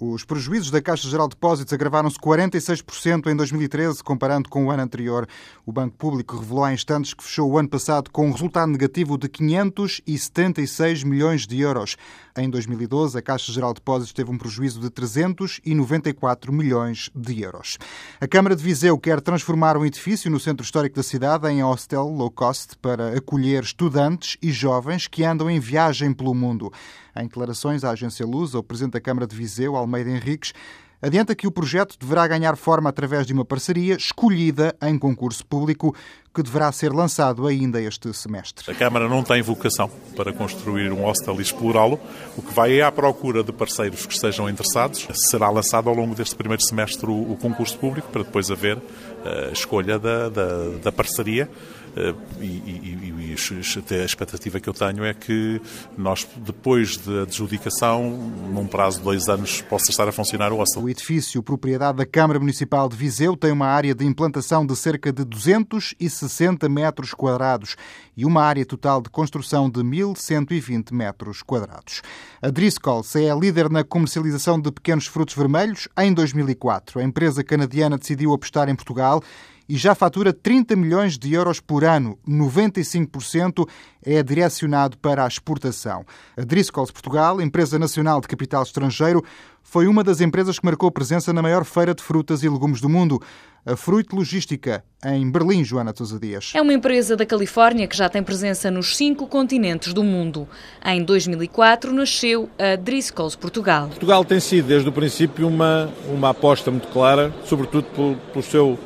Os prejuízos da Caixa Geral de Depósitos agravaram-se 46% em 2013, comparando com o ano anterior. O Banco Público revelou há instantes que fechou o ano passado com um resultado negativo de 576 milhões de euros. Em 2012, a Caixa Geral de Depósitos teve um prejuízo de 394 milhões de euros. A Câmara de Viseu quer transformar um edifício no centro histórico da cidade em hostel low cost para acolher estudantes e jovens que andam em viagem pelo mundo. Em declarações à agência Lusa, o Presidente da Câmara de Viseu, Almeida Henriques, adianta que o projeto deverá ganhar forma através de uma parceria escolhida em concurso público que deverá ser lançado ainda este semestre. A Câmara não tem vocação para construir um hostel e explorá-lo. O que vai é à procura de parceiros que estejam interessados. Será lançado ao longo deste primeiro semestre o, concurso público para depois haver eh, a escolha da, da, da parceria. Eh, e, e, e, a expectativa que eu tenho é que nós, depois da adjudicação, num prazo de dois anos, possa estar a funcionar o hostel. O edifício, propriedade da Câmara Municipal de Viseu, tem uma área de implantação de cerca de 260 metros quadrados e uma área total de construção de 1.120 metros quadrados. A Driscoll é líder na comercialização de pequenos frutos vermelhos em 2004. A empresa canadiana decidiu apostar em Portugal e já fatura 30 milhões de euros por ano. 95% é direcionado para a exportação. A Driscoll Portugal, empresa nacional de capital estrangeiro, foi uma das empresas que marcou presença na maior feira de frutas e legumes do mundo, a Fruit Logística, em Berlim, Joana Sousa Dias. É uma empresa da Califórnia que já tem presença nos cinco continentes do mundo. Em 2004 nasceu a Driscoll Portugal. Portugal tem sido, desde o princípio, uma, uma aposta muito clara, sobretudo pelo, pelo seu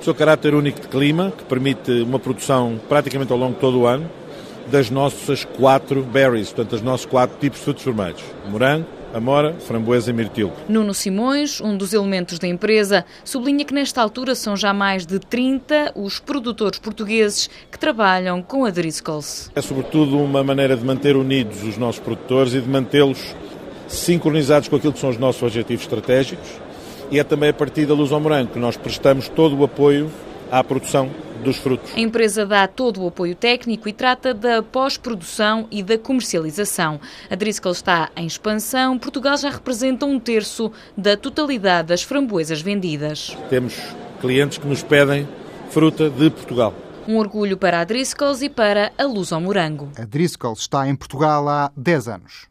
seu caráter único de clima, que permite uma produção praticamente ao longo de todo o ano, das nossas quatro berries, portanto, os nossos quatro tipos de frutos vermelhos: morango, amora, framboesa e mirtilo. Nuno Simões, um dos elementos da empresa, sublinha que nesta altura são já mais de 30 os produtores portugueses que trabalham com a Driscolls. É sobretudo uma maneira de manter unidos os nossos produtores e de mantê-los sincronizados com aquilo que são os nossos objetivos estratégicos e é também a partir da Luz ao Morango que nós prestamos todo o apoio à produção dos frutos. A empresa dá todo o apoio técnico e trata da pós-produção e da comercialização. A Driscoll está em expansão. Portugal já representa um terço da totalidade das framboesas vendidas. Temos clientes que nos pedem fruta de Portugal. Um orgulho para a Driscoll e para a Luz ao Morango. A Driscoll está em Portugal há 10 anos.